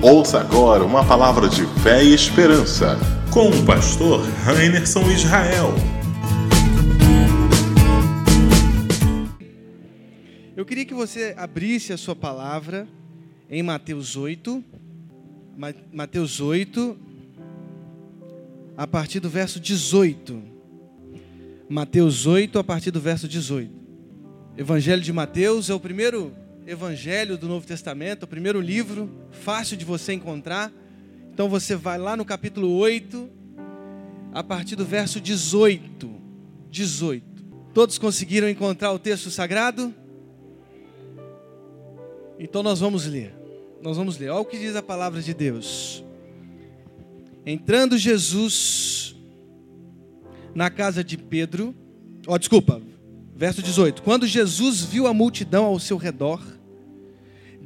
Ouça agora uma palavra de fé e esperança com o pastor Rainerson Israel. Eu queria que você abrisse a sua palavra em Mateus 8. Mateus 8, a partir do verso 18. Mateus 8, a partir do verso 18. Evangelho de Mateus é o primeiro evangelho do Novo Testamento, o primeiro livro, fácil de você encontrar. Então você vai lá no capítulo 8, a partir do verso 18. 18. Todos conseguiram encontrar o texto sagrado? Então nós vamos ler. Nós vamos ler. Olha o que diz a palavra de Deus. Entrando Jesus na casa de Pedro, ó, oh, desculpa, verso 18. Quando Jesus viu a multidão ao seu redor,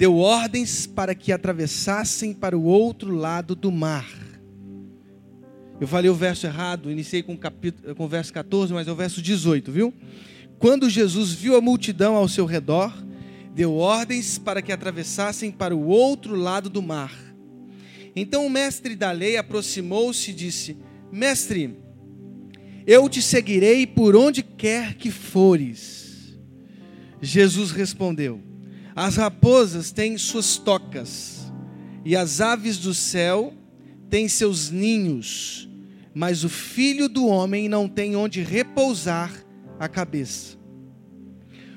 deu ordens para que atravessassem para o outro lado do mar. Eu falei o verso errado, iniciei com, capítulo, com o verso 14, mas é o verso 18, viu? Quando Jesus viu a multidão ao seu redor, deu ordens para que atravessassem para o outro lado do mar. Então o mestre da lei aproximou-se e disse: Mestre, eu te seguirei por onde quer que fores. Jesus respondeu: as raposas têm suas tocas, e as aves do céu têm seus ninhos, mas o filho do homem não tem onde repousar a cabeça.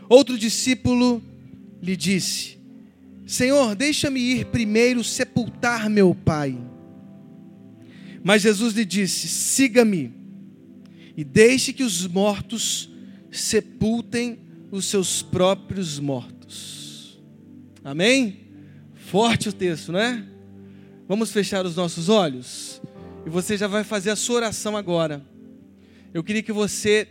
Outro discípulo lhe disse: Senhor, deixa-me ir primeiro sepultar meu pai. Mas Jesus lhe disse: Siga-me e deixe que os mortos sepultem os seus próprios mortos. Amém? Forte o texto, né? Vamos fechar os nossos olhos? E você já vai fazer a sua oração agora. Eu queria que você,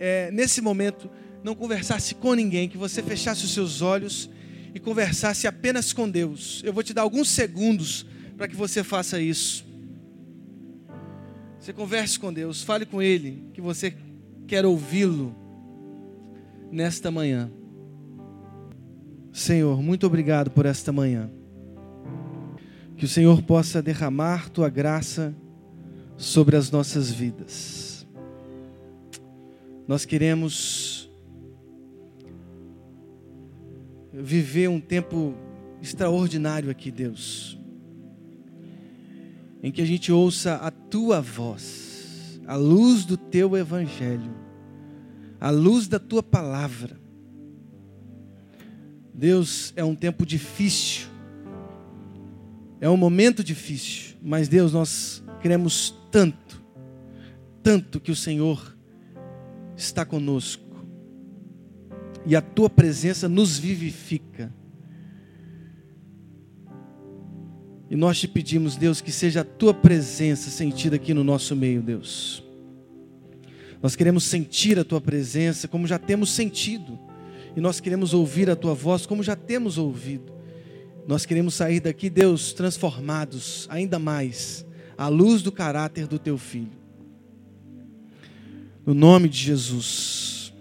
é, nesse momento, não conversasse com ninguém, que você fechasse os seus olhos e conversasse apenas com Deus. Eu vou te dar alguns segundos para que você faça isso. Você converse com Deus, fale com Ele, que você quer ouvi-lo nesta manhã. Senhor, muito obrigado por esta manhã. Que o Senhor possa derramar tua graça sobre as nossas vidas. Nós queremos viver um tempo extraordinário aqui, Deus, em que a gente ouça a tua voz, a luz do teu evangelho, a luz da tua palavra Deus, é um tempo difícil, é um momento difícil, mas Deus, nós queremos tanto, tanto que o Senhor está conosco e a tua presença nos vivifica. E nós te pedimos, Deus, que seja a tua presença sentida aqui no nosso meio, Deus. Nós queremos sentir a tua presença como já temos sentido e nós queremos ouvir a tua voz como já temos ouvido. Nós queremos sair daqui, Deus, transformados ainda mais à luz do caráter do teu filho. No nome de Jesus.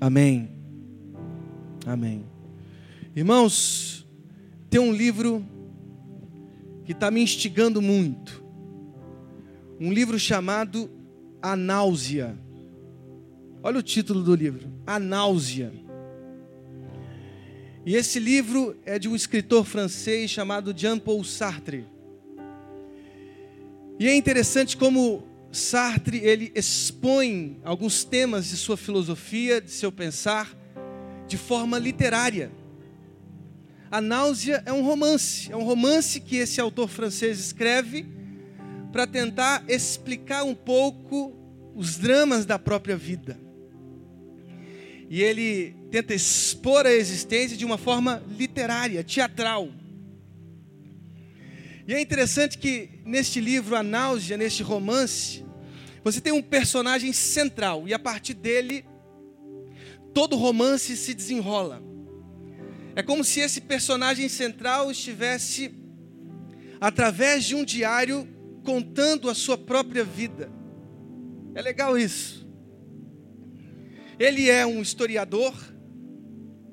Amém. Amém. Irmãos, tem um livro que está me instigando muito. Um livro chamado A Náusea Olha o título do livro: A Náusea. E esse livro é de um escritor francês chamado Jean-Paul Sartre. E é interessante como Sartre ele expõe alguns temas de sua filosofia, de seu pensar, de forma literária. A Náusea é um romance, é um romance que esse autor francês escreve para tentar explicar um pouco os dramas da própria vida e ele tenta expor a existência de uma forma literária, teatral. E é interessante que neste livro, A Náusea, neste romance, você tem um personagem central e a partir dele todo romance se desenrola. É como se esse personagem central estivesse através de um diário contando a sua própria vida. É legal isso. Ele é um historiador,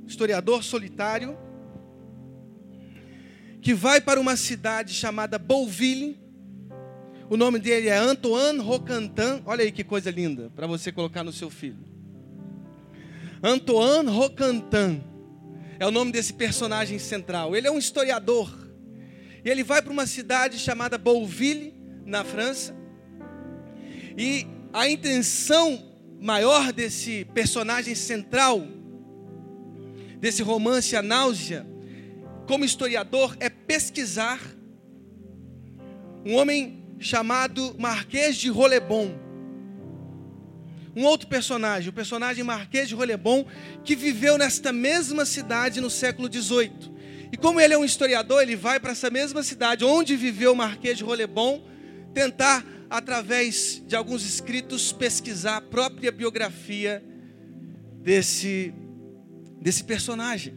historiador solitário, que vai para uma cidade chamada Bouville. O nome dele é Antoine Rocantin. Olha aí que coisa linda para você colocar no seu filho. Antoine Rocantin é o nome desse personagem central. Ele é um historiador. E ele vai para uma cidade chamada Bouville, na França. E a intenção maior desse personagem central, desse romance A Náusea, como historiador, é pesquisar um homem chamado Marquês de Rolebon. Um outro personagem, o personagem Marquês de Rolebon, que viveu nesta mesma cidade no século XVIII. E como ele é um historiador, ele vai para essa mesma cidade onde viveu o Marquês de Rolebon, tentar através de alguns escritos, pesquisar a própria biografia desse, desse personagem.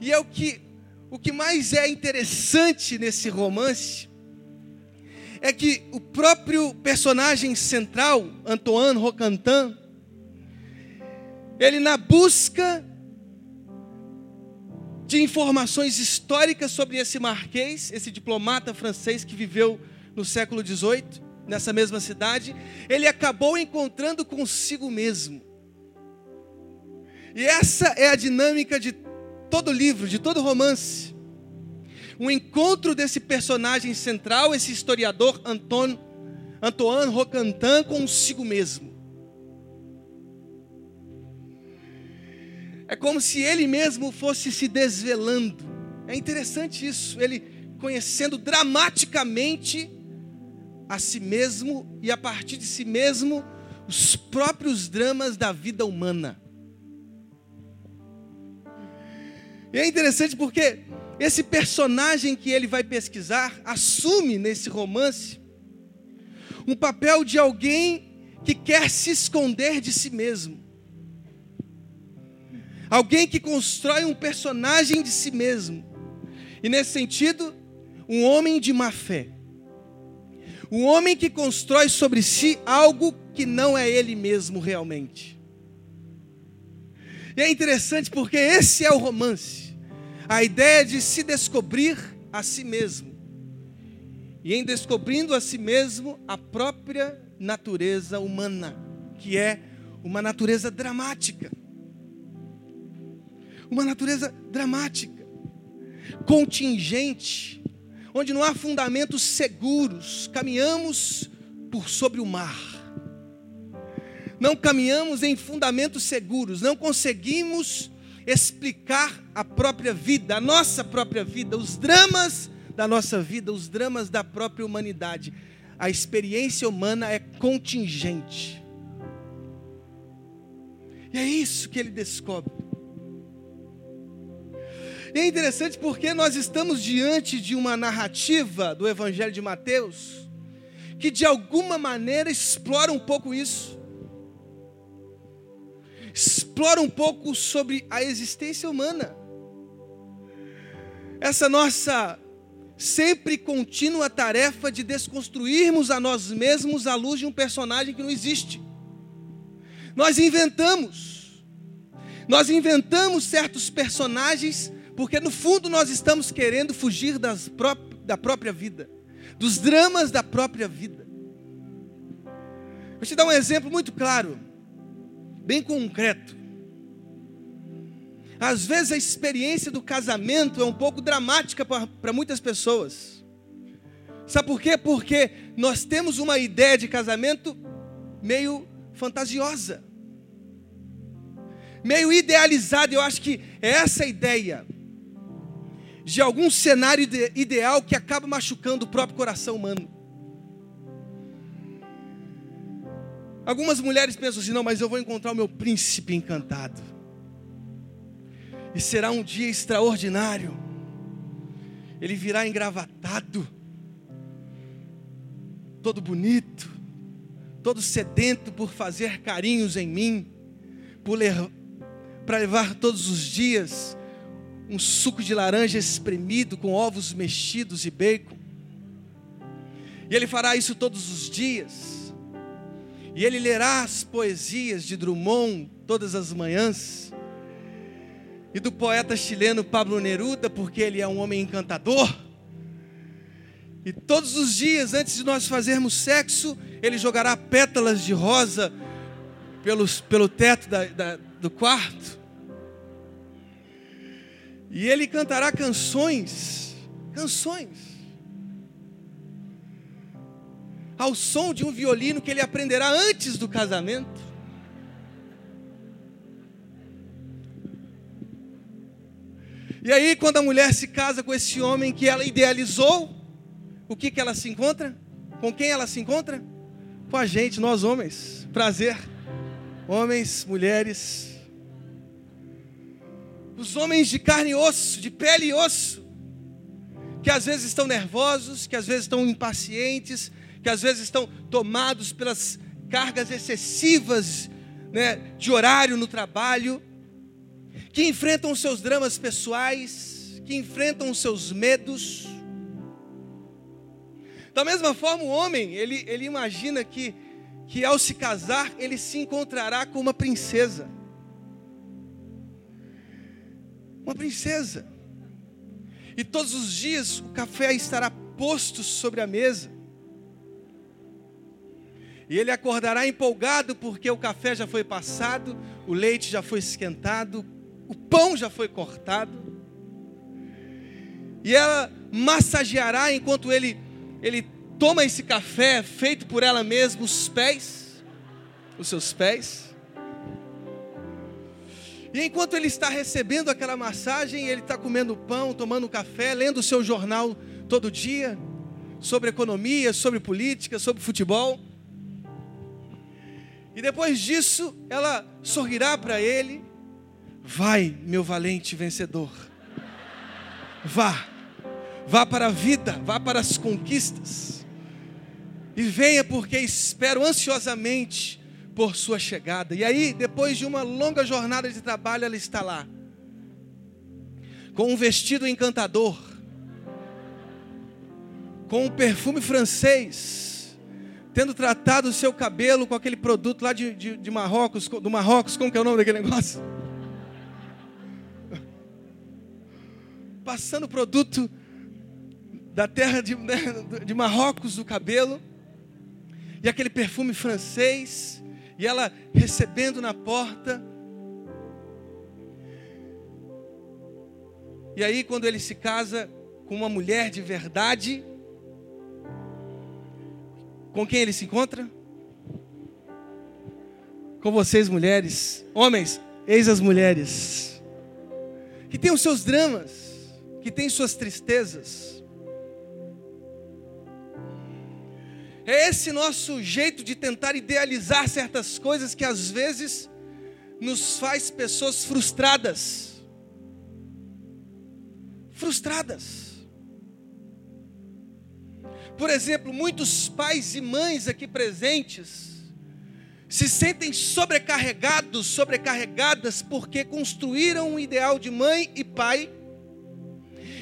E é o que, o que mais é interessante nesse romance é que o próprio personagem central, Antoine Rocantin, ele na busca de informações históricas sobre esse marquês, esse diplomata francês que viveu no século XVIII, nessa mesma cidade, ele acabou encontrando consigo mesmo. E essa é a dinâmica de todo livro, de todo romance. Um encontro desse personagem central, esse historiador Antoine, Antoine Rocantin, consigo mesmo. É como se ele mesmo fosse se desvelando. É interessante isso, ele conhecendo dramaticamente a si mesmo e a partir de si mesmo os próprios dramas da vida humana. E é interessante porque esse personagem que ele vai pesquisar assume nesse romance um papel de alguém que quer se esconder de si mesmo. Alguém que constrói um personagem de si mesmo. E nesse sentido, um homem de má fé. Um homem que constrói sobre si algo que não é ele mesmo realmente. E é interessante porque esse é o romance. A ideia de se descobrir a si mesmo. E em descobrindo a si mesmo, a própria natureza humana, que é uma natureza dramática uma natureza dramática, contingente, onde não há fundamentos seguros, caminhamos por sobre o mar. Não caminhamos em fundamentos seguros, não conseguimos explicar a própria vida, a nossa própria vida, os dramas da nossa vida, os dramas da própria humanidade. A experiência humana é contingente. E é isso que ele descobre. E é interessante porque nós estamos diante de uma narrativa do Evangelho de Mateus que de alguma maneira explora um pouco isso. Explora um pouco sobre a existência humana. Essa nossa sempre contínua tarefa de desconstruirmos a nós mesmos à luz de um personagem que não existe. Nós inventamos. Nós inventamos certos personagens porque no fundo nós estamos querendo fugir pró da própria vida, dos dramas da própria vida. Vou te dar um exemplo muito claro, bem concreto. Às vezes a experiência do casamento é um pouco dramática para muitas pessoas. Sabe por quê? Porque nós temos uma ideia de casamento meio fantasiosa, meio idealizada. Eu acho que é essa ideia de algum cenário ideal que acaba machucando o próprio coração humano. Algumas mulheres pensam assim: não, mas eu vou encontrar o meu príncipe encantado, e será um dia extraordinário. Ele virá engravatado, todo bonito, todo sedento por fazer carinhos em mim, para levar todos os dias um suco de laranja espremido com ovos mexidos e bacon. E ele fará isso todos os dias. E ele lerá as poesias de Drummond todas as manhãs. e do poeta chileno Pablo Neruda, porque ele é um homem encantador. E todos os dias, antes de nós fazermos sexo, ele jogará pétalas de rosa pelos, pelo teto da, da, do quarto. E ele cantará canções, canções, ao som de um violino que ele aprenderá antes do casamento. E aí, quando a mulher se casa com esse homem que ela idealizou, o que, que ela se encontra? Com quem ela se encontra? Com a gente, nós homens. Prazer. Homens, mulheres. Os homens de carne e osso, de pele e osso. Que às vezes estão nervosos, que às vezes estão impacientes, que às vezes estão tomados pelas cargas excessivas né, de horário no trabalho, que enfrentam os seus dramas pessoais, que enfrentam os seus medos, da mesma forma, o homem, ele, ele imagina que, que ao se casar, ele se encontrará com uma princesa. Uma princesa. E todos os dias o café estará posto sobre a mesa. E ele acordará empolgado porque o café já foi passado, o leite já foi esquentado, o pão já foi cortado. E ela massageará enquanto ele ele toma esse café feito por ela mesma, os pés, os seus pés. E enquanto ele está recebendo aquela massagem, ele está comendo pão, tomando café, lendo o seu jornal todo dia, sobre economia, sobre política, sobre futebol. E depois disso, ela sorrirá para ele: Vai, meu valente vencedor, vá Vá para a vida, vá para as conquistas. E venha porque espero ansiosamente por sua chegada. E aí, depois de uma longa jornada de trabalho, ela está lá. Com um vestido encantador. Com um perfume francês. Tendo tratado o seu cabelo com aquele produto lá de, de, de Marrocos, do Marrocos, como que é o nome daquele negócio? Passando produto da terra de, né, de Marrocos do cabelo, e aquele perfume francês, e ela recebendo na porta. E aí, quando ele se casa com uma mulher de verdade, com quem ele se encontra? Com vocês, mulheres. Homens, eis as mulheres. Que têm os seus dramas, que têm suas tristezas É esse nosso jeito de tentar idealizar certas coisas que às vezes nos faz pessoas frustradas. Frustradas. Por exemplo, muitos pais e mães aqui presentes se sentem sobrecarregados, sobrecarregadas porque construíram um ideal de mãe e pai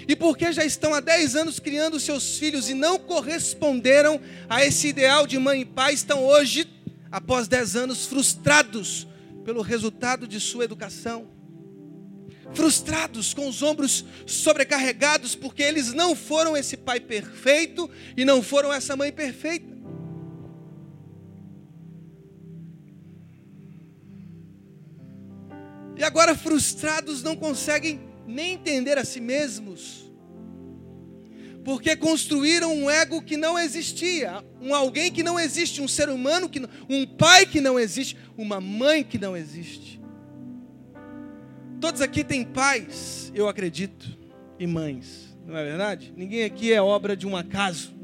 e porque já estão há 10 anos criando seus filhos e não corresponderam a esse ideal de mãe e pai, estão hoje, após 10 anos, frustrados pelo resultado de sua educação. Frustrados, com os ombros sobrecarregados, porque eles não foram esse pai perfeito e não foram essa mãe perfeita. E agora, frustrados, não conseguem nem entender a si mesmos, porque construíram um ego que não existia, um alguém que não existe, um ser humano que não, um pai que não existe, uma mãe que não existe. Todos aqui têm pais, eu acredito, e mães, não é verdade? Ninguém aqui é obra de um acaso.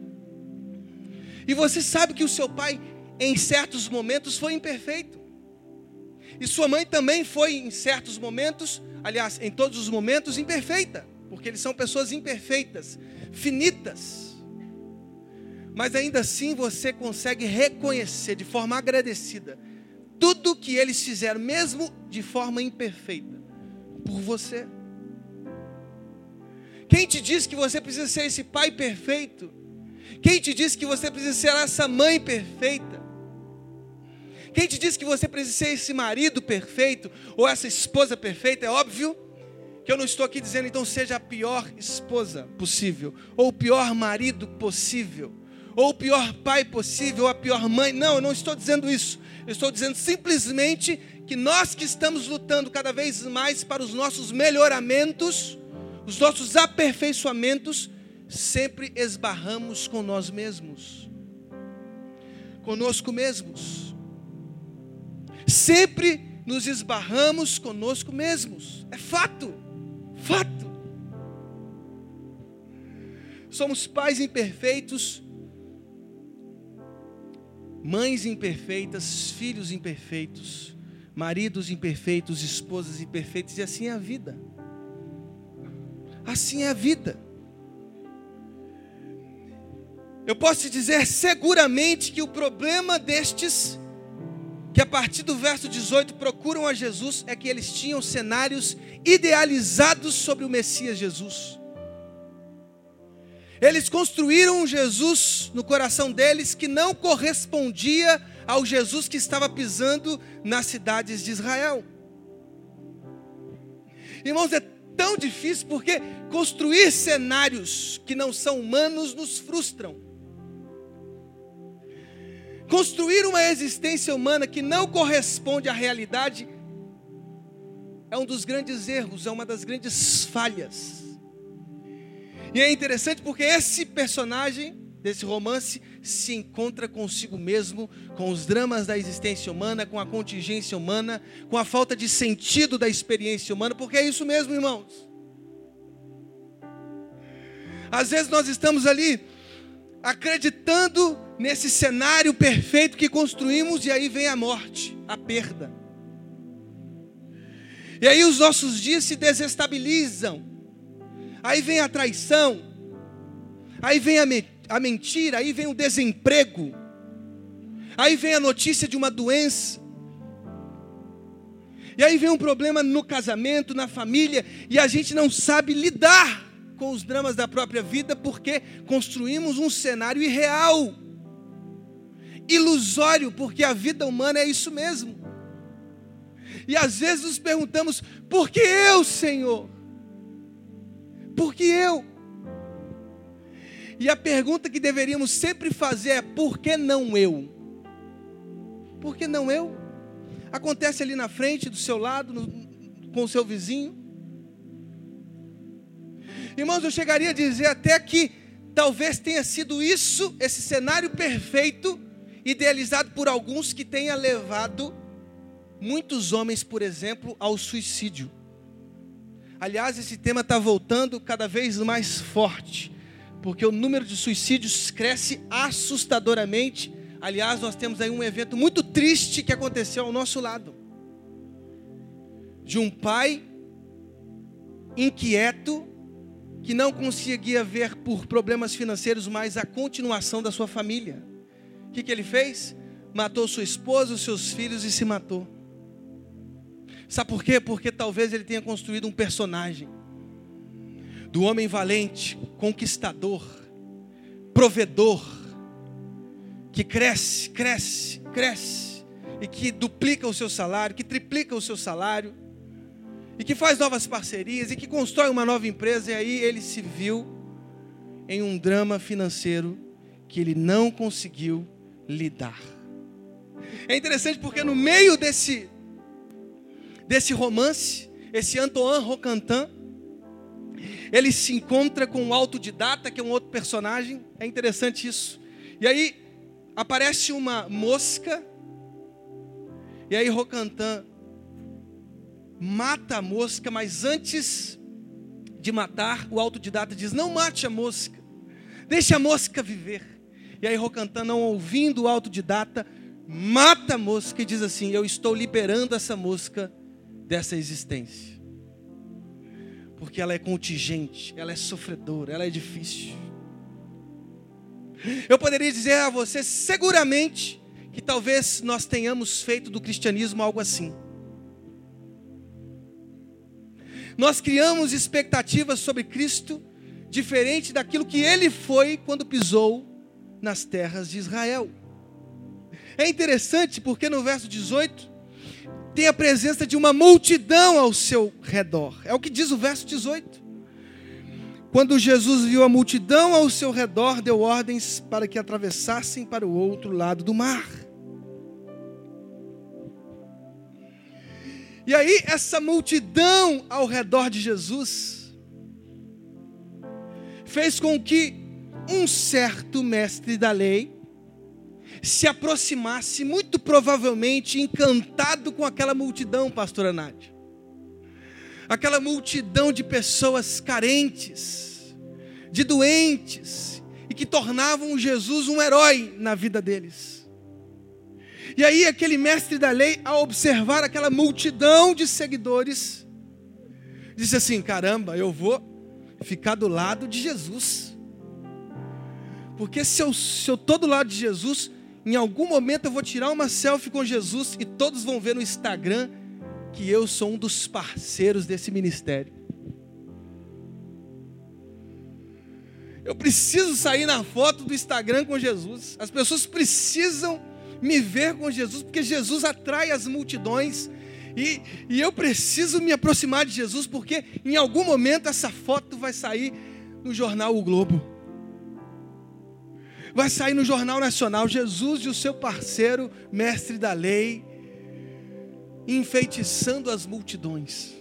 E você sabe que o seu pai, em certos momentos, foi imperfeito. E sua mãe também foi, em certos momentos, aliás, em todos os momentos, imperfeita, porque eles são pessoas imperfeitas, finitas. Mas ainda assim você consegue reconhecer de forma agradecida tudo que eles fizeram, mesmo de forma imperfeita, por você. Quem te diz que você precisa ser esse pai perfeito? Quem te diz que você precisa ser essa mãe perfeita? Quem te diz que você precisa ser esse marido perfeito ou essa esposa perfeita? É óbvio Que eu não estou aqui dizendo, então, seja a pior esposa possível, ou o pior marido possível, ou o pior pai possível, ou a pior mãe. Não, eu não estou dizendo isso. Eu estou dizendo simplesmente que nós que estamos lutando cada vez mais para os nossos melhoramentos, os nossos aperfeiçoamentos, sempre esbarramos com nós mesmos, conosco mesmos. Sempre nos esbarramos conosco mesmos. É fato, fato. Somos pais imperfeitos, mães imperfeitas, filhos imperfeitos, maridos imperfeitos, esposas imperfeitas, e assim é a vida. Assim é a vida. Eu posso te dizer seguramente que o problema destes, que a partir do verso 18 procuram a Jesus, é que eles tinham cenários idealizados sobre o Messias Jesus. Eles construíram um Jesus no coração deles que não correspondia ao Jesus que estava pisando nas cidades de Israel. Irmãos, é tão difícil porque construir cenários que não são humanos nos frustram. Construir uma existência humana que não corresponde à realidade é um dos grandes erros, é uma das grandes falhas. E é interessante porque esse personagem desse romance se encontra consigo mesmo, com os dramas da existência humana, com a contingência humana, com a falta de sentido da experiência humana, porque é isso mesmo, irmãos. Às vezes nós estamos ali acreditando nesse cenário perfeito que construímos e aí vem a morte, a perda. E aí os nossos dias se desestabilizam. Aí vem a traição. Aí vem a, me a mentira, aí vem o desemprego. Aí vem a notícia de uma doença. E aí vem um problema no casamento, na família, e a gente não sabe lidar com os dramas da própria vida porque construímos um cenário irreal, ilusório, porque a vida humana é isso mesmo. E às vezes nos perguntamos: por que eu, Senhor? Por que eu? E a pergunta que deveríamos sempre fazer é: por que não eu? Por que não eu? Acontece ali na frente, do seu lado, no, com o seu vizinho. Irmãos, eu chegaria a dizer até que talvez tenha sido isso, esse cenário perfeito, idealizado por alguns que tenha levado muitos homens, por exemplo, ao suicídio. Aliás, esse tema está voltando cada vez mais forte, porque o número de suicídios cresce assustadoramente. Aliás, nós temos aí um evento muito triste que aconteceu ao nosso lado. De um pai inquieto, que não conseguia ver por problemas financeiros mais a continuação da sua família. O que, que ele fez? Matou sua esposa, os seus filhos e se matou. Sabe por quê? Porque talvez ele tenha construído um personagem do homem valente, conquistador, provedor, que cresce, cresce, cresce, e que duplica o seu salário, que triplica o seu salário, e que faz novas parcerias, e que constrói uma nova empresa, e aí ele se viu em um drama financeiro que ele não conseguiu lidar. É interessante porque no meio desse desse romance, esse Antoine Rocantin, ele se encontra com um autodidata, que é um outro personagem, é interessante isso. E aí aparece uma mosca, e aí Rocantin mata a mosca, mas antes de matar, o autodidata diz: Não mate a mosca, deixe a mosca viver. E aí Rocantin, não ouvindo o autodidata, mata a mosca e diz assim: Eu estou liberando essa mosca dessa existência. Porque ela é contingente, ela é sofredora, ela é difícil. Eu poderia dizer a você, seguramente, que talvez nós tenhamos feito do cristianismo algo assim. Nós criamos expectativas sobre Cristo diferente daquilo que ele foi quando pisou nas terras de Israel. É interessante porque no verso 18 tem a presença de uma multidão ao seu redor. É o que diz o verso 18. Quando Jesus viu a multidão ao seu redor, deu ordens para que atravessassem para o outro lado do mar. E aí, essa multidão ao redor de Jesus fez com que um certo mestre da lei se aproximasse, muito provavelmente encantado com aquela multidão, pastora Nádia. Aquela multidão de pessoas carentes, de doentes, e que tornavam Jesus um herói na vida deles. E aí, aquele mestre da lei, ao observar aquela multidão de seguidores, disse assim: caramba, eu vou ficar do lado de Jesus. Porque se eu estou do lado de Jesus, em algum momento eu vou tirar uma selfie com Jesus e todos vão ver no Instagram que eu sou um dos parceiros desse ministério. Eu preciso sair na foto do Instagram com Jesus. As pessoas precisam me ver com Jesus, porque Jesus atrai as multidões. E, e eu preciso me aproximar de Jesus, porque em algum momento essa foto vai sair no jornal O Globo vai sair no Jornal Nacional Jesus e o seu parceiro, mestre da lei, enfeitiçando as multidões.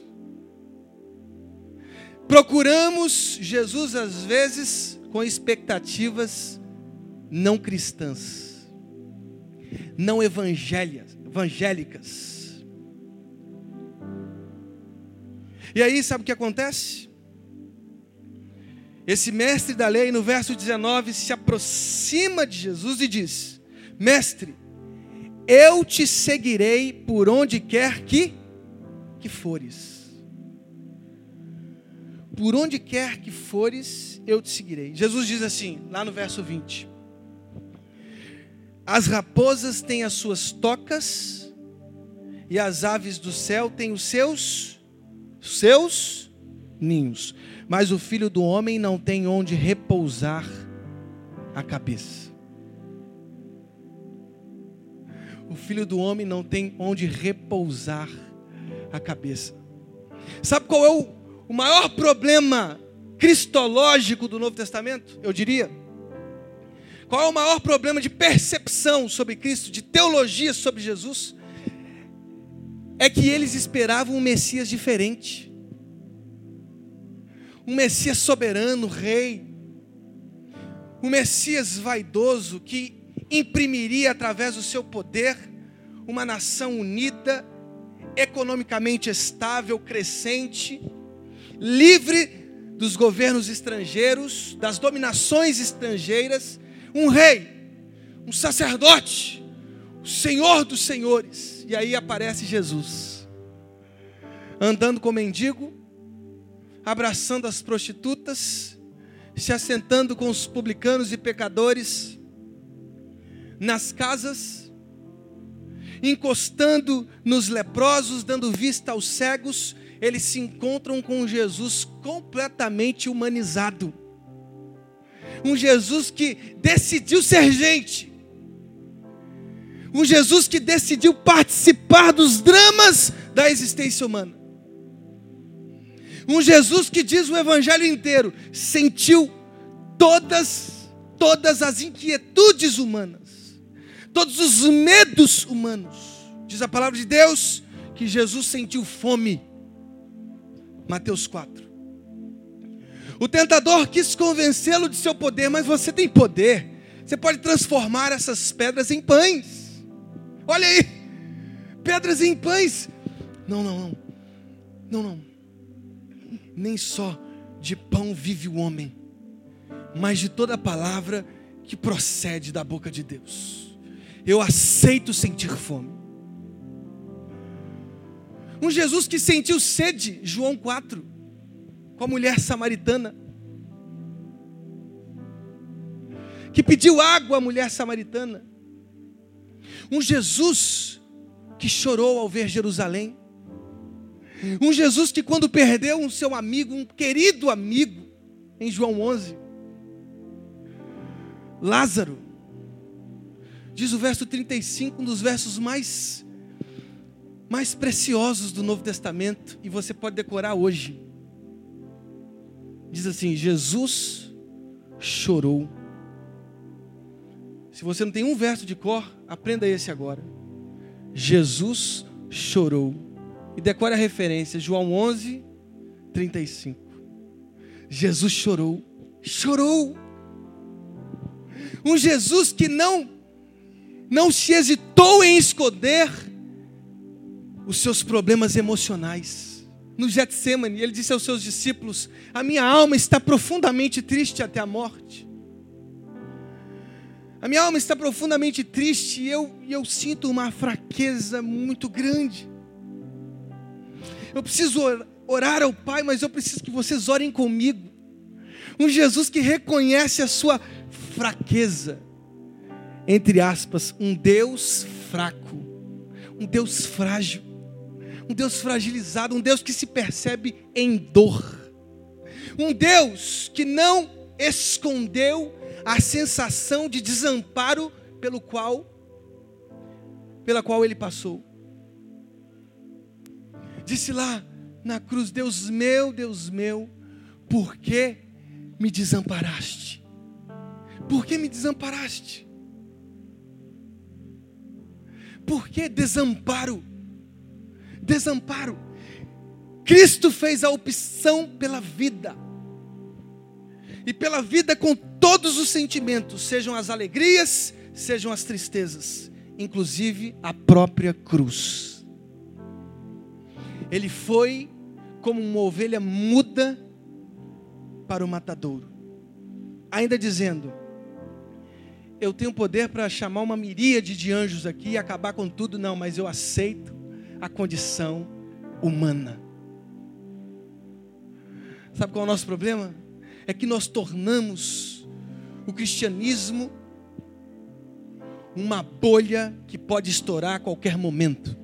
Procuramos Jesus às vezes com expectativas não cristãs, não evangélicas. E aí, sabe o que acontece? Esse mestre da lei, no verso 19, se aproxima de Jesus e diz: Mestre, eu te seguirei por onde quer que, que fores. Por onde quer que fores, eu te seguirei. Jesus diz assim, lá no verso 20: As raposas têm as suas tocas, e as aves do céu têm os seus, seus ninhos mas o filho do homem não tem onde repousar a cabeça. O filho do homem não tem onde repousar a cabeça. Sabe qual é o, o maior problema cristológico do Novo Testamento? Eu diria. Qual é o maior problema de percepção sobre Cristo, de teologia sobre Jesus? É que eles esperavam um Messias diferente um Messias soberano, rei, um Messias vaidoso que imprimiria através do seu poder uma nação unida, economicamente estável, crescente, livre dos governos estrangeiros, das dominações estrangeiras, um rei, um sacerdote, o Senhor dos senhores. E aí aparece Jesus, andando com mendigo, abraçando as prostitutas, se assentando com os publicanos e pecadores, nas casas, encostando nos leprosos, dando vista aos cegos, eles se encontram com Jesus completamente humanizado. Um Jesus que decidiu ser gente. Um Jesus que decidiu participar dos dramas da existência humana. Um Jesus que diz o evangelho inteiro, sentiu todas todas as inquietudes humanas, todos os medos humanos. Diz a palavra de Deus que Jesus sentiu fome. Mateus 4. O tentador quis convencê-lo de seu poder, mas você tem poder. Você pode transformar essas pedras em pães. Olha aí, pedras em pães. Não, não, não. Não, não nem só de pão vive o homem, mas de toda palavra que procede da boca de Deus. Eu aceito sentir fome. Um Jesus que sentiu sede, João 4, com a mulher samaritana, que pediu água à mulher samaritana. Um Jesus que chorou ao ver Jerusalém. Um Jesus que, quando perdeu um seu amigo, um querido amigo, em João 11, Lázaro, diz o verso 35, um dos versos mais, mais preciosos do Novo Testamento e você pode decorar hoje. Diz assim: Jesus chorou. Se você não tem um verso de cor, aprenda esse agora. Jesus chorou. E decore a referência, João 11, 35. Jesus chorou. Chorou. Um Jesus que não não se hesitou em esconder os seus problemas emocionais. No Getsemane, ele disse aos seus discípulos: A minha alma está profundamente triste até a morte. A minha alma está profundamente triste e eu, eu sinto uma fraqueza muito grande. Eu preciso orar ao Pai, mas eu preciso que vocês orem comigo. Um Jesus que reconhece a sua fraqueza. Entre aspas, um Deus fraco, um Deus frágil, um Deus fragilizado, um Deus que se percebe em dor. Um Deus que não escondeu a sensação de desamparo pelo qual pela qual ele passou. Disse lá na cruz: Deus meu, Deus meu, por que me desamparaste? Por que me desamparaste? Por que desamparo? Desamparo. Cristo fez a opção pela vida e pela vida com todos os sentimentos, sejam as alegrias, sejam as tristezas, inclusive a própria cruz. Ele foi como uma ovelha muda para o matadouro, ainda dizendo: Eu tenho poder para chamar uma miríade de anjos aqui e acabar com tudo, não, mas eu aceito a condição humana. Sabe qual é o nosso problema? é que nós tornamos o cristianismo uma bolha que pode estourar a qualquer momento.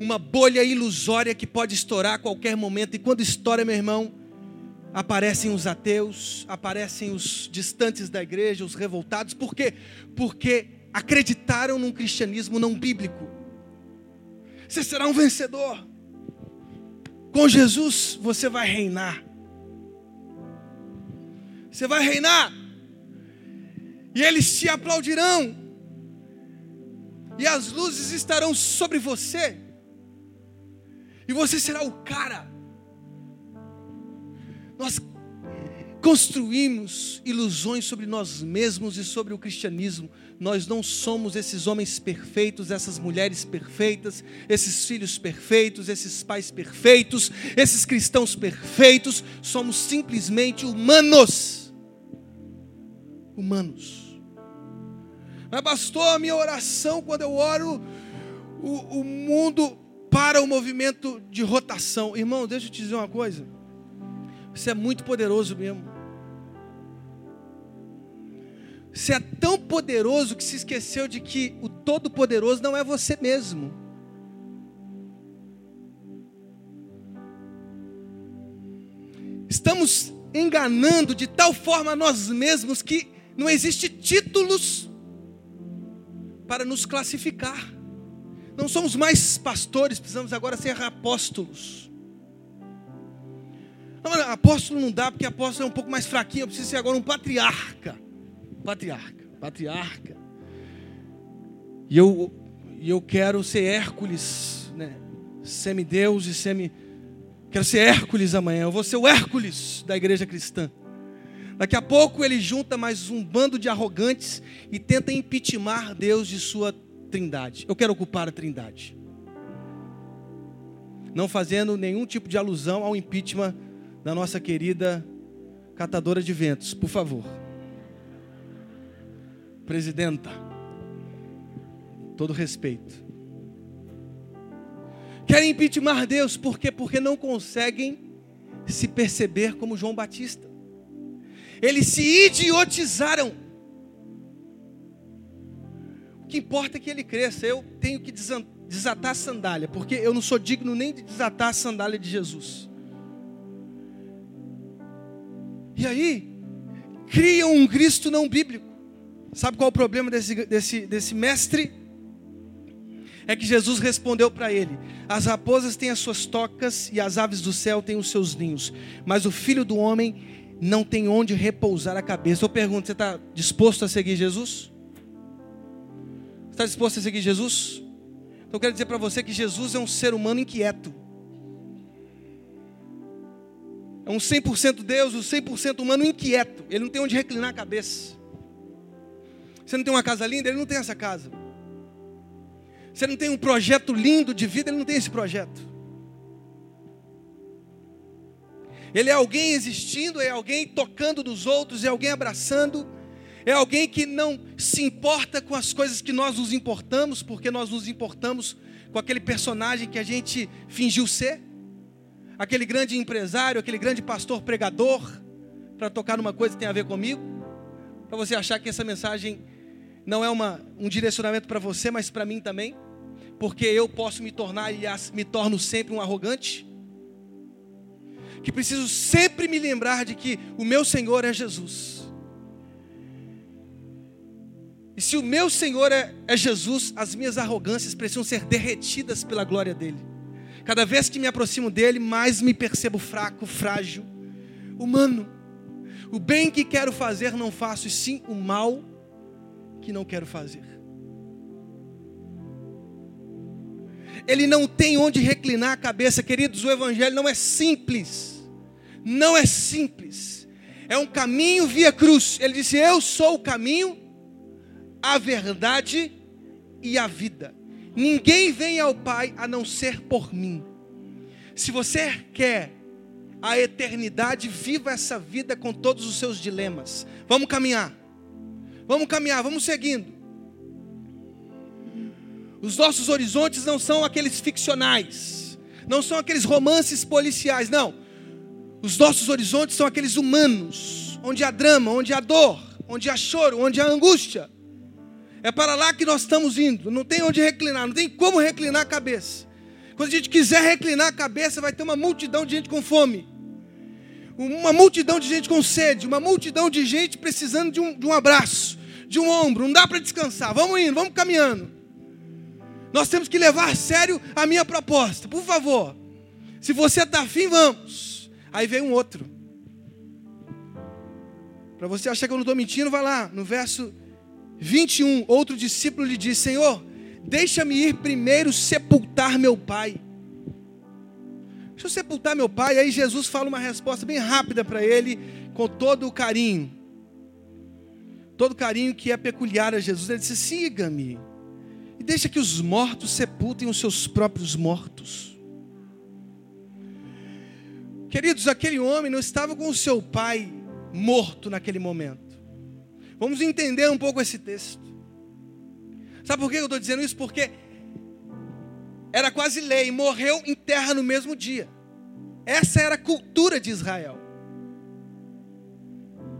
Uma bolha ilusória que pode estourar a qualquer momento. E quando estoura, meu irmão, aparecem os ateus, aparecem os distantes da igreja, os revoltados. Por quê? Porque acreditaram num cristianismo não bíblico. Você será um vencedor. Com Jesus você vai reinar. Você vai reinar. E eles te aplaudirão. E as luzes estarão sobre você. E você será o cara. Nós construímos ilusões sobre nós mesmos e sobre o cristianismo. Nós não somos esses homens perfeitos, essas mulheres perfeitas, esses filhos perfeitos, esses pais perfeitos, esses cristãos perfeitos. Somos simplesmente humanos. Humanos. Mas bastou a minha oração quando eu oro, o, o mundo para o movimento de rotação. Irmão, deixa eu te dizer uma coisa. Isso é muito poderoso mesmo. Você é tão poderoso que se esqueceu de que o Todo-Poderoso não é você mesmo. Estamos enganando de tal forma nós mesmos que não existe títulos para nos classificar. Não somos mais pastores, precisamos agora ser apóstolos. Não, apóstolo não dá, porque apóstolo é um pouco mais fraquinho, eu preciso ser agora um patriarca patriarca, patriarca. E eu, eu quero ser Hércules, né? Semideus e semi. Quero ser Hércules amanhã. Eu vou ser o Hércules da igreja cristã. Daqui a pouco ele junta mais um bando de arrogantes e tenta impeachment Deus de sua trindade. Eu quero ocupar a trindade. Não fazendo nenhum tipo de alusão ao impeachment da nossa querida catadora de ventos, por favor presidenta, todo respeito. Querem impeachment Deus, por quê? Porque não conseguem se perceber como João Batista. Eles se idiotizaram. O que importa é que ele cresça. Eu tenho que desatar a sandália, porque eu não sou digno nem de desatar a sandália de Jesus. E aí, criam um Cristo não bíblico Sabe qual é o problema desse, desse, desse mestre? É que Jesus respondeu para ele: As raposas têm as suas tocas e as aves do céu têm os seus ninhos, mas o filho do homem não tem onde repousar a cabeça. Eu pergunto: você está disposto a seguir Jesus? Está disposto a seguir Jesus? Então eu quero dizer para você que Jesus é um ser humano inquieto. É um 100% Deus, um 100% humano inquieto. Ele não tem onde reclinar a cabeça. Você não tem uma casa linda? Ele não tem essa casa. Você não tem um projeto lindo de vida? Ele não tem esse projeto. Ele é alguém existindo, é alguém tocando nos outros, é alguém abraçando, é alguém que não se importa com as coisas que nós nos importamos, porque nós nos importamos com aquele personagem que a gente fingiu ser aquele grande empresário, aquele grande pastor pregador, para tocar numa coisa que tem a ver comigo, para você achar que essa mensagem não é uma, um direcionamento para você, mas para mim também, porque eu posso me tornar e me torno sempre um arrogante, que preciso sempre me lembrar de que o meu Senhor é Jesus. E se o meu Senhor é, é Jesus, as minhas arrogâncias precisam ser derretidas pela glória dele. Cada vez que me aproximo dele, mais me percebo fraco, frágil, humano. O bem que quero fazer não faço, e sim o mal que não quero fazer. Ele não tem onde reclinar a cabeça, queridos. O Evangelho não é simples, não é simples, é um caminho via cruz. Ele disse: Eu sou o caminho, a verdade e a vida. Ninguém vem ao Pai a não ser por mim. Se você quer a eternidade, viva essa vida com todos os seus dilemas. Vamos caminhar. Vamos caminhar, vamos seguindo. Os nossos horizontes não são aqueles ficcionais, não são aqueles romances policiais, não. Os nossos horizontes são aqueles humanos, onde há drama, onde há dor, onde há choro, onde há angústia. É para lá que nós estamos indo. Não tem onde reclinar, não tem como reclinar a cabeça. Quando a gente quiser reclinar a cabeça, vai ter uma multidão de gente com fome, uma multidão de gente com sede, uma multidão de gente precisando de um, de um abraço, de um ombro. Não dá para descansar. Vamos indo, vamos caminhando. Nós temos que levar a sério a minha proposta. Por favor, se você está afim, vamos. Aí vem um outro. Para você achar que eu não estou mentindo, vai lá no verso 21, outro discípulo lhe disse: Senhor, deixa-me ir primeiro sepultar meu pai. Deixa eu sepultar meu pai. Aí Jesus fala uma resposta bem rápida para ele, com todo o carinho. Todo o carinho que é peculiar a Jesus. Ele disse: Siga-me. E deixa que os mortos sepultem os seus próprios mortos. Queridos, aquele homem não estava com o seu pai morto naquele momento. Vamos entender um pouco esse texto. Sabe por que eu estou dizendo isso? Porque era quase lei, morreu em terra no mesmo dia. Essa era a cultura de Israel.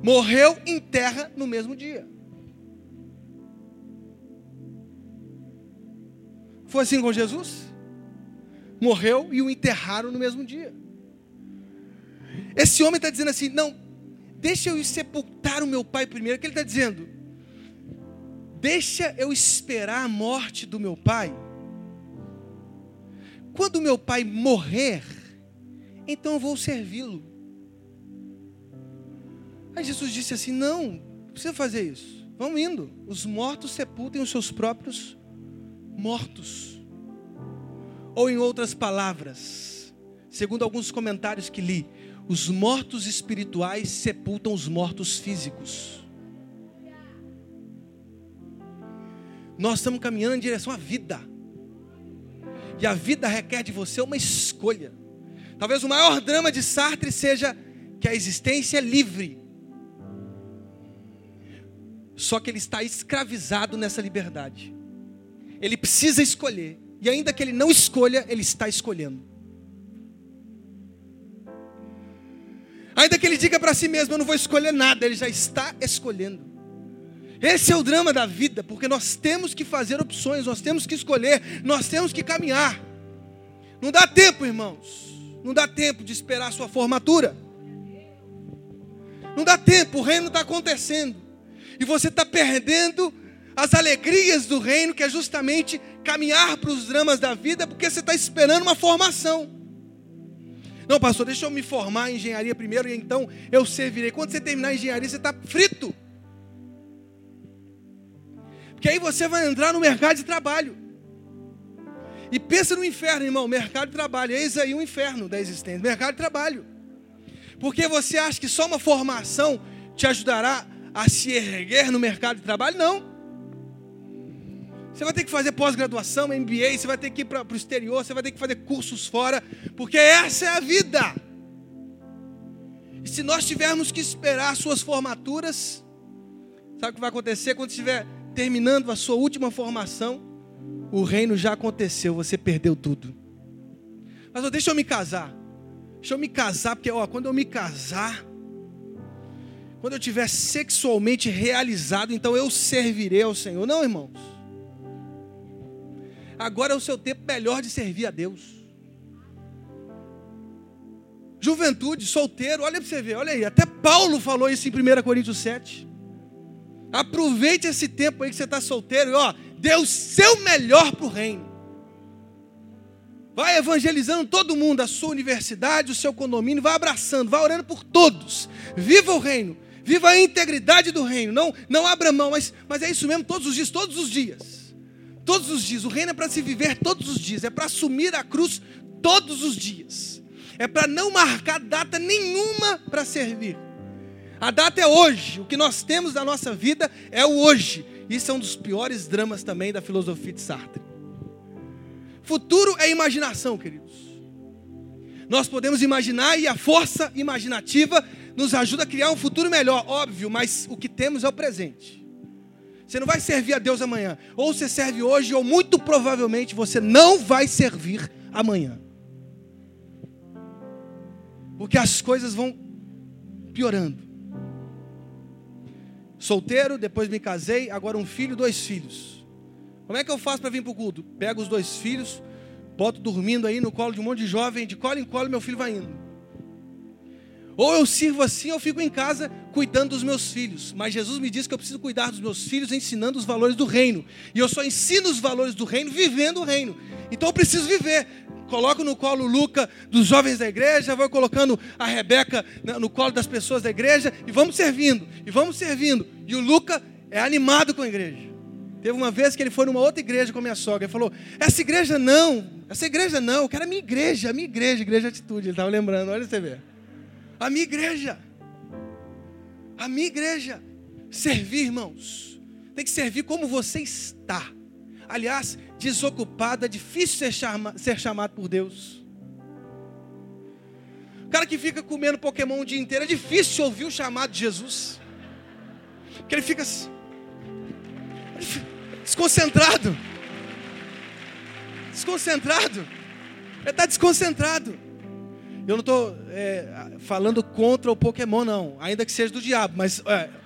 Morreu em terra no mesmo dia. Foi assim com Jesus? Morreu e o enterraram no mesmo dia. Esse homem está dizendo assim: não, deixa eu sepultar o meu pai primeiro. O que ele está dizendo? Deixa eu esperar a morte do meu pai. Quando meu pai morrer, então eu vou servi-lo. Aí Jesus disse assim: Não, não precisa fazer isso. Vamos indo. Os mortos sepultem os seus próprios mortos. Ou em outras palavras, segundo alguns comentários que li, os mortos espirituais sepultam os mortos físicos. Nós estamos caminhando em direção à vida. E a vida requer de você uma escolha. Talvez o maior drama de Sartre seja que a existência é livre. Só que ele está escravizado nessa liberdade. Ele precisa escolher. E ainda que ele não escolha, ele está escolhendo. Ainda que ele diga para si mesmo: Eu não vou escolher nada, ele já está escolhendo. Esse é o drama da vida, porque nós temos que fazer opções, nós temos que escolher, nós temos que caminhar. Não dá tempo, irmãos. Não dá tempo de esperar a sua formatura. Não dá tempo, o reino está acontecendo. E você está perdendo as alegrias do reino, que é justamente caminhar para os dramas da vida, porque você está esperando uma formação. Não, pastor, deixa eu me formar em engenharia primeiro e então eu servirei. Quando você terminar a engenharia, você está frito. Porque aí você vai entrar no mercado de trabalho. E pensa no inferno, irmão, mercado de trabalho. Eis aí o inferno da existência, mercado de trabalho. Porque você acha que só uma formação te ajudará a se erguer no mercado de trabalho? Não. Você vai ter que fazer pós-graduação, MBA, você vai ter que ir para o exterior, você vai ter que fazer cursos fora, porque essa é a vida. E se nós tivermos que esperar suas formaturas, sabe o que vai acontecer quando estiver terminando a sua última formação? O reino já aconteceu, você perdeu tudo. Mas deixa eu me casar. Deixa eu me casar, porque ó, quando eu me casar, quando eu estiver sexualmente realizado, então eu servirei ao Senhor. Não, irmãos. Agora é o seu tempo melhor de servir a Deus. Juventude, solteiro, olha para você ver, olha aí, até Paulo falou isso em 1 Coríntios 7. Aproveite esse tempo aí que você está solteiro e ó, dê o seu melhor para o reino. Vai evangelizando todo mundo, a sua universidade, o seu condomínio, vai abraçando, vai orando por todos. Viva o reino, viva a integridade do reino. Não, não abra mão, mas, mas é isso mesmo todos os dias, todos os dias. Todos os dias. O reino é para se viver todos os dias. É para assumir a cruz todos os dias. É para não marcar data nenhuma para servir. A data é hoje. O que nós temos da nossa vida é o hoje. Isso é um dos piores dramas também da filosofia de Sartre. Futuro é imaginação, queridos. Nós podemos imaginar e a força imaginativa nos ajuda a criar um futuro melhor, óbvio, mas o que temos é o presente. Você não vai servir a Deus amanhã. Ou você serve hoje, ou muito provavelmente você não vai servir amanhã. Porque as coisas vão piorando. Solteiro, depois me casei, agora um filho, dois filhos. Como é que eu faço para vir para o culto? Pego os dois filhos, boto dormindo aí no colo de um monte de jovem, de colo em colo meu filho vai indo. Ou eu sirvo assim, ou fico em casa cuidando dos meus filhos. Mas Jesus me diz que eu preciso cuidar dos meus filhos ensinando os valores do reino. E eu só ensino os valores do reino vivendo o reino. Então eu preciso viver. Coloco no colo o Luca dos jovens da igreja, vou colocando a Rebeca no colo das pessoas da igreja e vamos servindo, e vamos servindo. E o Luca é animado com a igreja. Teve uma vez que ele foi numa outra igreja com a minha sogra. Ele falou: Essa igreja não, essa igreja não, eu quero a minha igreja, a minha igreja, igreja atitude. Ele estava lembrando, olha você ver. A minha igreja. A minha igreja. Servir, irmãos. Tem que servir como você está. Aliás, desocupado é difícil ser, chama, ser chamado por Deus. O cara que fica comendo Pokémon o dia inteiro, é difícil ouvir o chamado de Jesus. Porque ele fica desconcentrado. Desconcentrado. Ele está desconcentrado. Eu não estou é, falando contra o Pokémon, não. Ainda que seja do diabo, mas. É.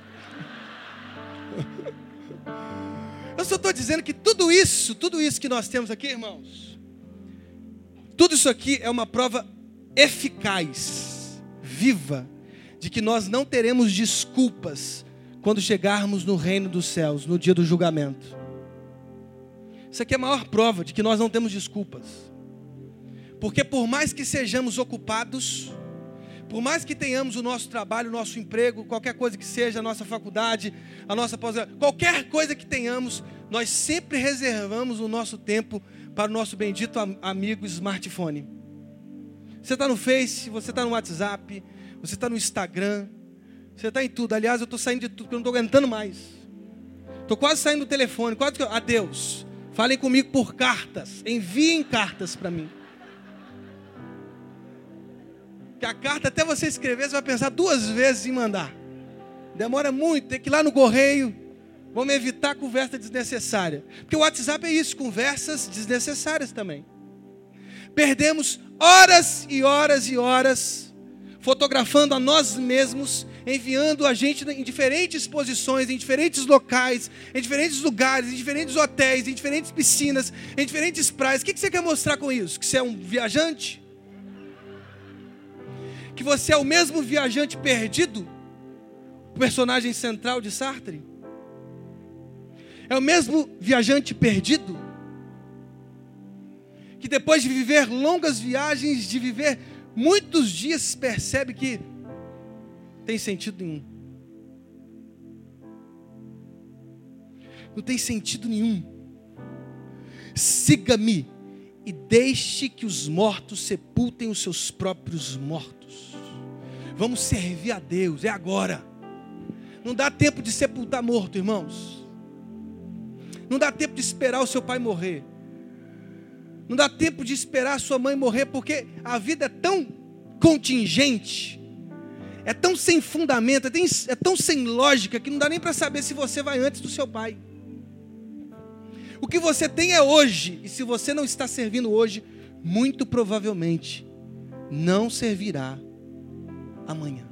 Eu só estou dizendo que tudo isso, tudo isso que nós temos aqui, irmãos, tudo isso aqui é uma prova eficaz, viva, de que nós não teremos desculpas quando chegarmos no reino dos céus, no dia do julgamento. Isso aqui é a maior prova de que nós não temos desculpas. Porque por mais que sejamos ocupados, por mais que tenhamos o nosso trabalho, o nosso emprego, qualquer coisa que seja, a nossa faculdade, a nossa pós qualquer coisa que tenhamos, nós sempre reservamos o nosso tempo para o nosso bendito amigo smartphone. Você está no Face, você está no WhatsApp, você está no Instagram, você está em tudo. Aliás, eu estou saindo de tudo, porque eu não estou aguentando mais. Estou quase saindo do telefone, quase. Adeus. Falem comigo por cartas. Enviem cartas para mim. Que a carta, até você escrever, você vai pensar duas vezes em mandar. Demora muito, tem que ir lá no correio. Vamos evitar conversa desnecessária. Porque o WhatsApp é isso, conversas desnecessárias também. Perdemos horas e horas e horas fotografando a nós mesmos, enviando a gente em diferentes posições, em diferentes locais, em diferentes lugares, em diferentes hotéis, em diferentes piscinas, em diferentes praias. O que você quer mostrar com isso? Que você é um viajante? Que você é o mesmo viajante perdido, o personagem central de Sartre? É o mesmo viajante perdido que depois de viver longas viagens, de viver muitos dias, percebe que tem sentido nenhum. Não tem sentido nenhum. Siga-me e deixe que os mortos sepultem os seus próprios mortos. Vamos servir a Deus, é agora. Não dá tempo de sepultar morto, irmãos. Não dá tempo de esperar o seu pai morrer. Não dá tempo de esperar a sua mãe morrer, porque a vida é tão contingente, é tão sem fundamento, é, é tão sem lógica, que não dá nem para saber se você vai antes do seu pai. O que você tem é hoje, e se você não está servindo hoje, muito provavelmente não servirá amanhã.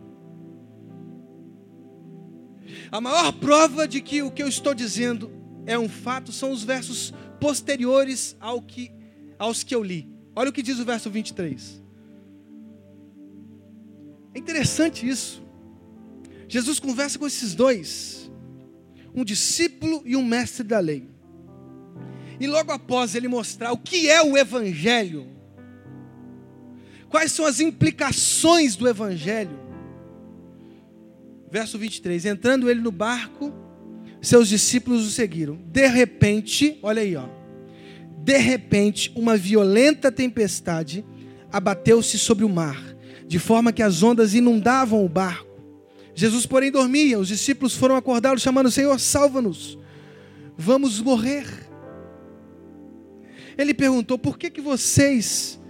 A maior prova de que o que eu estou dizendo é um fato são os versos posteriores ao que, aos que eu li. Olha o que diz o verso 23. É interessante isso. Jesus conversa com esses dois, um discípulo e um mestre da lei. E logo após ele mostrar o que é o Evangelho, quais são as implicações do Evangelho, verso 23: Entrando ele no barco, seus discípulos o seguiram. De repente, olha aí, ó. De repente, uma violenta tempestade abateu-se sobre o mar, de forma que as ondas inundavam o barco. Jesus, porém, dormia. Os discípulos foram acordá-lo, chamando: Senhor, salva-nos, vamos morrer. Ele perguntou: Por que, que vocês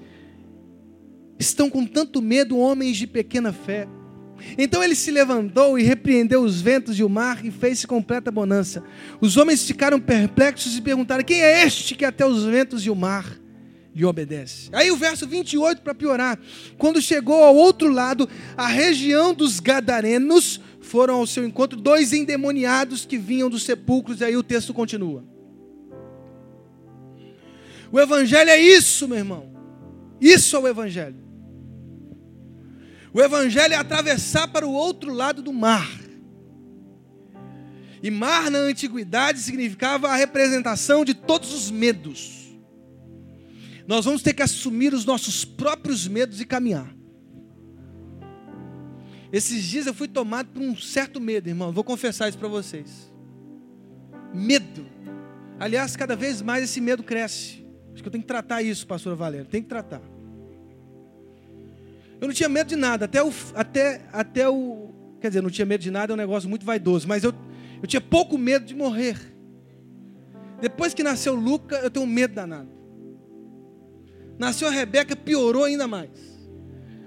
estão com tanto medo, homens de pequena fé? Então ele se levantou e repreendeu os ventos e o mar e fez-se completa bonança. Os homens ficaram perplexos e perguntaram: Quem é este que até os ventos e o mar lhe obedece? Aí o verso 28 para piorar. Quando chegou ao outro lado, a região dos gadarenos, foram ao seu encontro dois endemoniados que vinham dos sepulcros, e aí o texto continua. O evangelho é isso, meu irmão. Isso é o evangelho. O evangelho é atravessar para o outro lado do mar. E mar na antiguidade significava a representação de todos os medos. Nós vamos ter que assumir os nossos próprios medos e caminhar. Esses dias eu fui tomado por um certo medo, irmão. Vou confessar isso para vocês. Medo. Aliás, cada vez mais esse medo cresce. Acho que eu tenho que tratar isso, pastor Valério. Tem que tratar. Eu não tinha medo de nada, até o, até, até o. Quer dizer, não tinha medo de nada, é um negócio muito vaidoso, mas eu, eu tinha pouco medo de morrer. Depois que nasceu Luca, eu tenho medo danado. Nasceu a Rebeca, piorou ainda mais.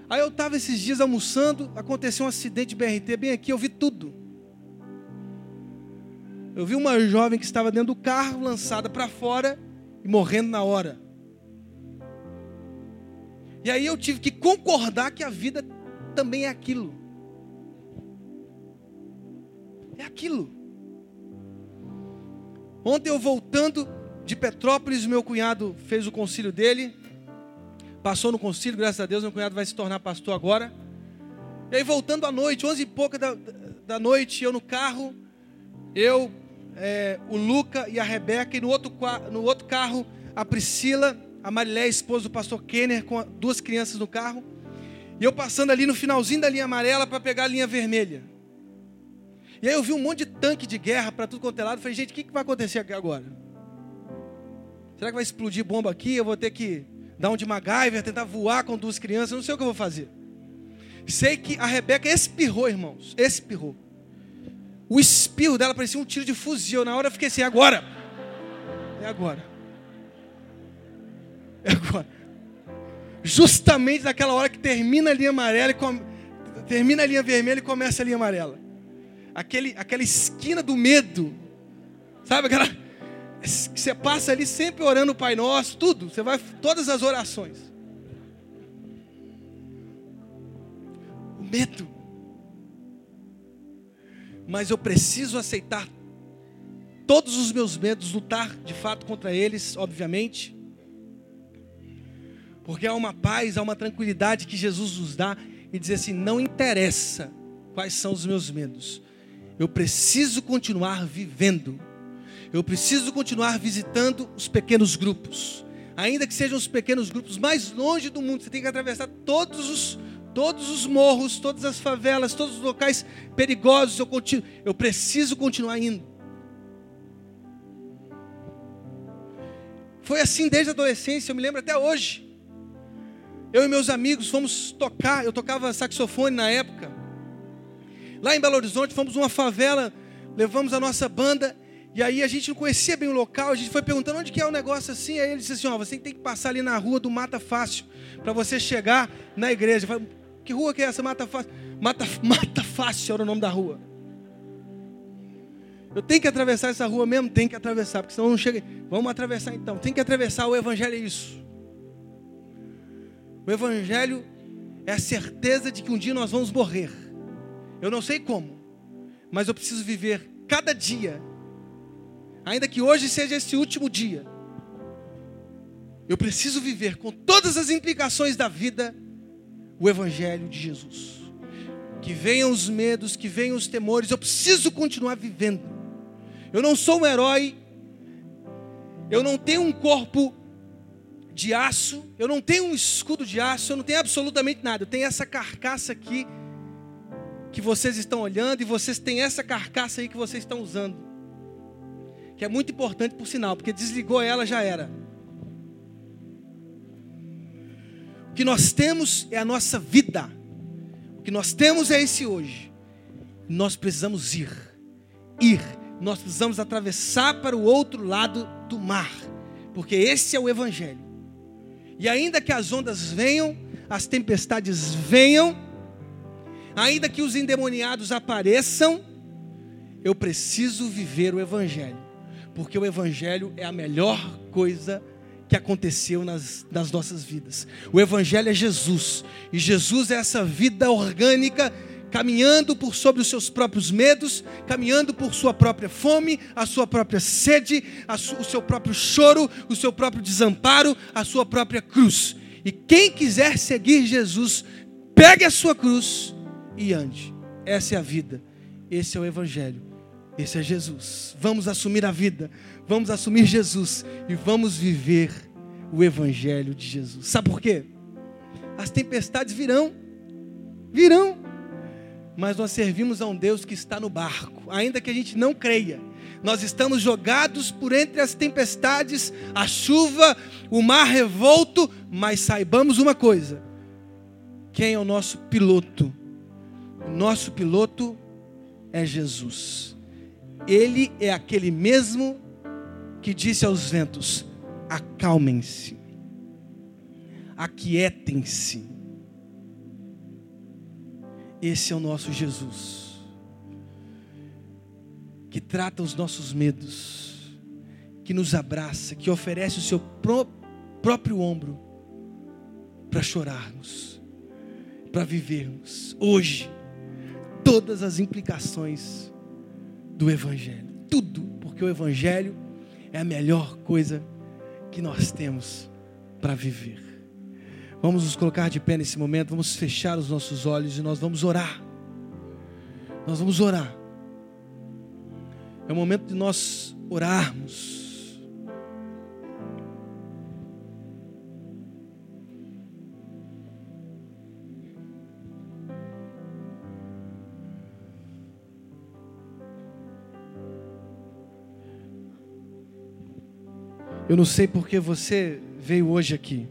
Aí eu estava esses dias almoçando, aconteceu um acidente de BRT bem aqui, eu vi tudo. Eu vi uma jovem que estava dentro do carro, lançada para fora e morrendo na hora. E aí eu tive que concordar que a vida também é aquilo. É aquilo. Ontem eu voltando de Petrópolis, meu cunhado fez o concílio dele. Passou no concílio, graças a Deus, meu cunhado vai se tornar pastor agora. E aí voltando à noite, onze e pouca da, da noite, eu no carro, eu, é, o Luca e a Rebeca, e no outro, no outro carro, a Priscila a Marilé, esposa do pastor Kenner, com duas crianças no carro. E eu passando ali no finalzinho da linha amarela para pegar a linha vermelha. E aí eu vi um monte de tanque de guerra para tudo quanto é lado. Falei, gente, o que, que vai acontecer aqui agora? Será que vai explodir bomba aqui? Eu vou ter que dar um de MacGyver, tentar voar com duas crianças. Não sei o que eu vou fazer. Sei que a Rebeca espirrou, irmãos. Espirrou. O espirro dela parecia um tiro de fuzil. Na hora eu fiquei assim, agora. É agora. Agora, justamente naquela hora que termina a linha amarela e com, termina a linha vermelha e começa a linha amarela. Aquele, aquela esquina do medo. Sabe aquela que você passa ali sempre orando o Pai Nosso, tudo, você vai todas as orações. O medo. Mas eu preciso aceitar todos os meus medos, lutar de fato contra eles, obviamente. Porque há uma paz, há uma tranquilidade que Jesus nos dá e dizer assim: não interessa quais são os meus medos, eu preciso continuar vivendo. Eu preciso continuar visitando os pequenos grupos. Ainda que sejam os pequenos grupos mais longe do mundo, você tem que atravessar todos os, todos os morros, todas as favelas, todos os locais perigosos. Eu, continuo, eu preciso continuar indo. Foi assim desde a adolescência, eu me lembro até hoje. Eu e meus amigos fomos tocar, eu tocava saxofone na época. Lá em Belo Horizonte, fomos uma favela, levamos a nossa banda, e aí a gente não conhecia bem o local, a gente foi perguntando onde que é o negócio assim, aí ele disse assim, ó, você tem que passar ali na rua do Mata Fácil, para você chegar na igreja. Eu falei, que rua que é essa, Mata Fácil? Mata, Mata Fácil era o nome da rua. Eu tenho que atravessar essa rua mesmo? Tem que atravessar, porque senão não chega. Vamos atravessar então. Tem que atravessar, o Evangelho é isso. O Evangelho é a certeza de que um dia nós vamos morrer. Eu não sei como, mas eu preciso viver cada dia, ainda que hoje seja esse último dia. Eu preciso viver com todas as implicações da vida o Evangelho de Jesus. Que venham os medos, que venham os temores, eu preciso continuar vivendo. Eu não sou um herói, eu não tenho um corpo de aço, eu não tenho um escudo de aço, eu não tenho absolutamente nada. Eu tenho essa carcaça aqui que vocês estão olhando e vocês têm essa carcaça aí que vocês estão usando. Que é muito importante por sinal, porque desligou ela já era. O que nós temos é a nossa vida. O que nós temos é esse hoje. Nós precisamos ir. Ir. Nós precisamos atravessar para o outro lado do mar. Porque esse é o evangelho. E ainda que as ondas venham, as tempestades venham, ainda que os endemoniados apareçam, eu preciso viver o Evangelho, porque o Evangelho é a melhor coisa que aconteceu nas, nas nossas vidas. O Evangelho é Jesus, e Jesus é essa vida orgânica caminhando por sobre os seus próprios medos, caminhando por sua própria fome, a sua própria sede, o seu próprio choro, o seu próprio desamparo, a sua própria cruz. E quem quiser seguir Jesus, pegue a sua cruz e ande. Essa é a vida. Esse é o Evangelho. Esse é Jesus. Vamos assumir a vida. Vamos assumir Jesus. E vamos viver o Evangelho de Jesus. Sabe por quê? As tempestades virão. Virão. Mas nós servimos a um Deus que está no barco. Ainda que a gente não creia. Nós estamos jogados por entre as tempestades, a chuva, o mar revolto. Mas saibamos uma coisa: quem é o nosso piloto? O nosso piloto é Jesus. Ele é aquele mesmo que disse aos ventos: acalmem-se, aquietem-se. Esse é o nosso Jesus, que trata os nossos medos, que nos abraça, que oferece o seu pró próprio ombro para chorarmos, para vivermos hoje todas as implicações do Evangelho. Tudo, porque o Evangelho é a melhor coisa que nós temos para viver. Vamos nos colocar de pé nesse momento, vamos fechar os nossos olhos e nós vamos orar. Nós vamos orar. É o momento de nós orarmos. Eu não sei porque você veio hoje aqui.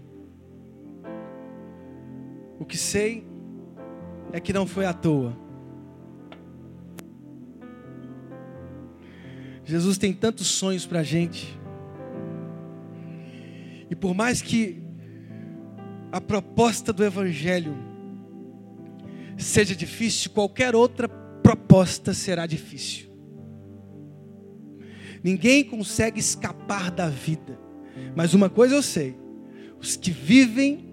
O que sei é que não foi à toa. Jesus tem tantos sonhos para a gente. E por mais que a proposta do Evangelho seja difícil, qualquer outra proposta será difícil. Ninguém consegue escapar da vida. Mas uma coisa eu sei: os que vivem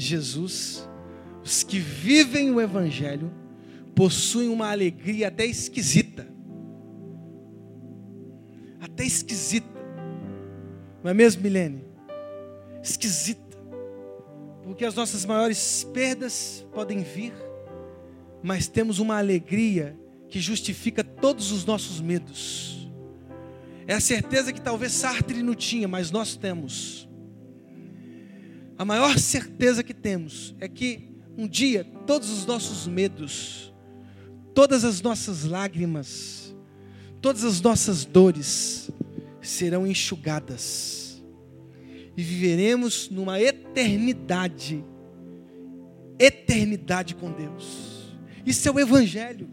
Jesus, os que vivem o Evangelho, possuem uma alegria até esquisita. Até esquisita. Não é mesmo, Milene? Esquisita. Porque as nossas maiores perdas podem vir, mas temos uma alegria que justifica todos os nossos medos É a certeza que talvez Sartre não tinha, mas nós temos. A maior certeza que temos é que um dia todos os nossos medos, todas as nossas lágrimas, todas as nossas dores serão enxugadas e viveremos numa eternidade eternidade com Deus. Isso é o Evangelho.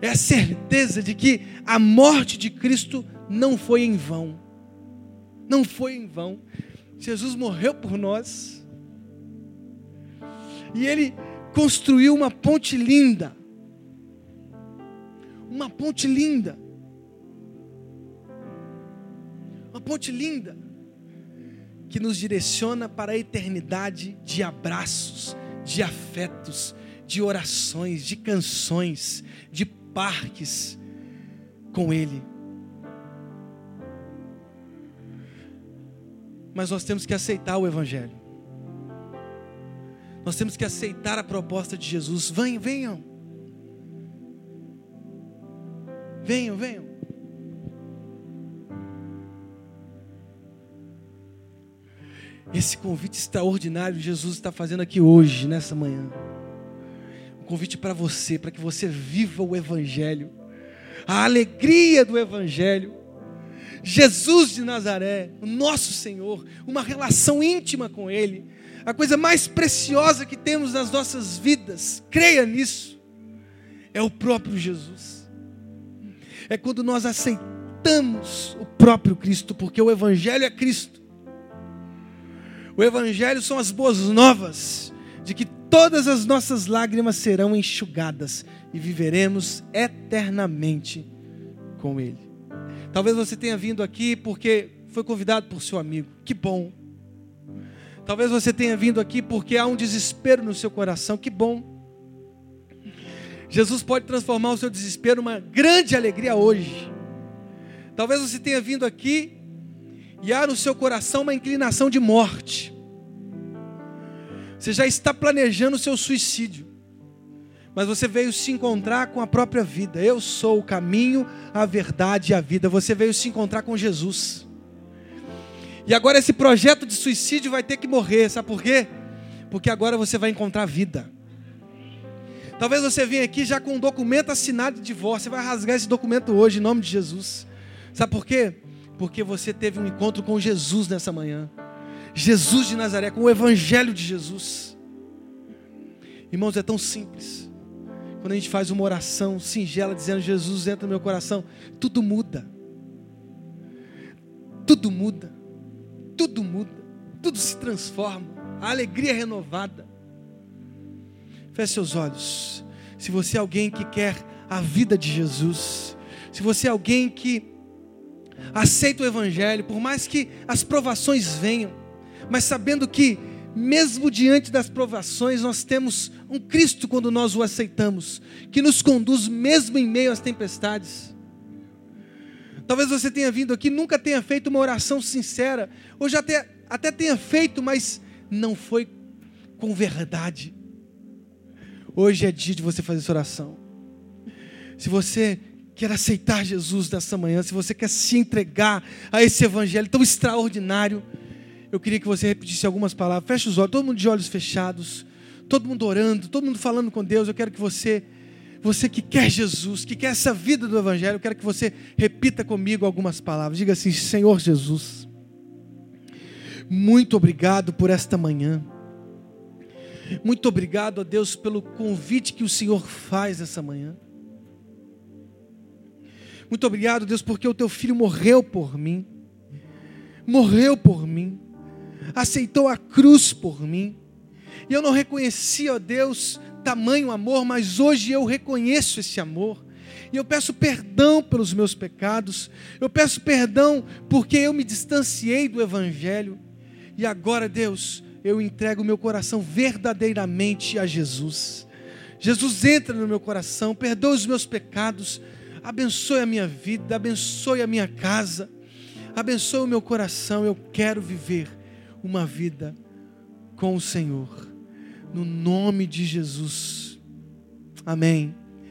É a certeza de que a morte de Cristo não foi em vão. Não foi em vão. Jesus morreu por nós. E ele construiu uma ponte linda. Uma ponte linda. Uma ponte linda que nos direciona para a eternidade de abraços, de afetos, de orações, de canções, de parques com Ele. Mas nós temos que aceitar o Evangelho. Nós temos que aceitar a proposta de Jesus. Venham, venham. Venham, venham. Esse convite extraordinário Jesus está fazendo aqui hoje, nessa manhã. Um convite para você, para que você viva o Evangelho, a alegria do Evangelho. Jesus de Nazaré, o nosso Senhor, uma relação íntima com Ele, a coisa mais preciosa que temos nas nossas vidas, creia nisso, é o próprio Jesus. É quando nós aceitamos o próprio Cristo, porque o Evangelho é Cristo. O Evangelho são as boas novas de que todas as nossas lágrimas serão enxugadas e viveremos eternamente com Ele. Talvez você tenha vindo aqui porque foi convidado por seu amigo, que bom. Talvez você tenha vindo aqui porque há um desespero no seu coração, que bom. Jesus pode transformar o seu desespero numa grande alegria hoje. Talvez você tenha vindo aqui e há no seu coração uma inclinação de morte. Você já está planejando o seu suicídio, mas você veio se encontrar com a própria vida. Eu sou o caminho, a verdade e a vida. Você veio se encontrar com Jesus. E agora esse projeto de suicídio vai ter que morrer, sabe por quê? Porque agora você vai encontrar vida. Talvez você venha aqui já com um documento assinado de divórcio. Você vai rasgar esse documento hoje, em nome de Jesus. Sabe por quê? Porque você teve um encontro com Jesus nessa manhã. Jesus de Nazaré, com o Evangelho de Jesus. Irmãos, é tão simples. Quando a gente faz uma oração singela dizendo Jesus entra no meu coração, tudo muda. Tudo muda. Tudo muda. Tudo se transforma. A alegria é renovada. Feche seus olhos. Se você é alguém que quer a vida de Jesus, se você é alguém que aceita o Evangelho, por mais que as provações venham, mas sabendo que, mesmo diante das provações, nós temos um Cristo quando nós o aceitamos, que nos conduz mesmo em meio às tempestades. Talvez você tenha vindo aqui, nunca tenha feito uma oração sincera, ou já até, até tenha feito, mas não foi com verdade. Hoje é dia de você fazer essa oração. Se você quer aceitar Jesus nessa manhã, se você quer se entregar a esse evangelho tão extraordinário, eu queria que você repetisse algumas palavras. Feche os olhos, todo mundo de olhos fechados, todo mundo orando, todo mundo falando com Deus. Eu quero que você, você que quer Jesus, que quer essa vida do evangelho, eu quero que você repita comigo algumas palavras. Diga assim: Senhor Jesus, muito obrigado por esta manhã. Muito obrigado a Deus pelo convite que o Senhor faz essa manhã. Muito obrigado, Deus, porque o teu filho morreu por mim. Morreu por mim. Aceitou a cruz por mim. E eu não reconhecia, ó Deus, tamanho amor, mas hoje eu reconheço esse amor. E eu peço perdão pelos meus pecados. Eu peço perdão porque eu me distanciei do Evangelho. E agora, Deus, eu entrego meu coração verdadeiramente a Jesus. Jesus entra no meu coração, perdoa os meus pecados abençoe a minha vida, abençoe a minha casa, abençoe o meu coração. Eu quero viver uma vida com o Senhor, no nome de Jesus. Amém.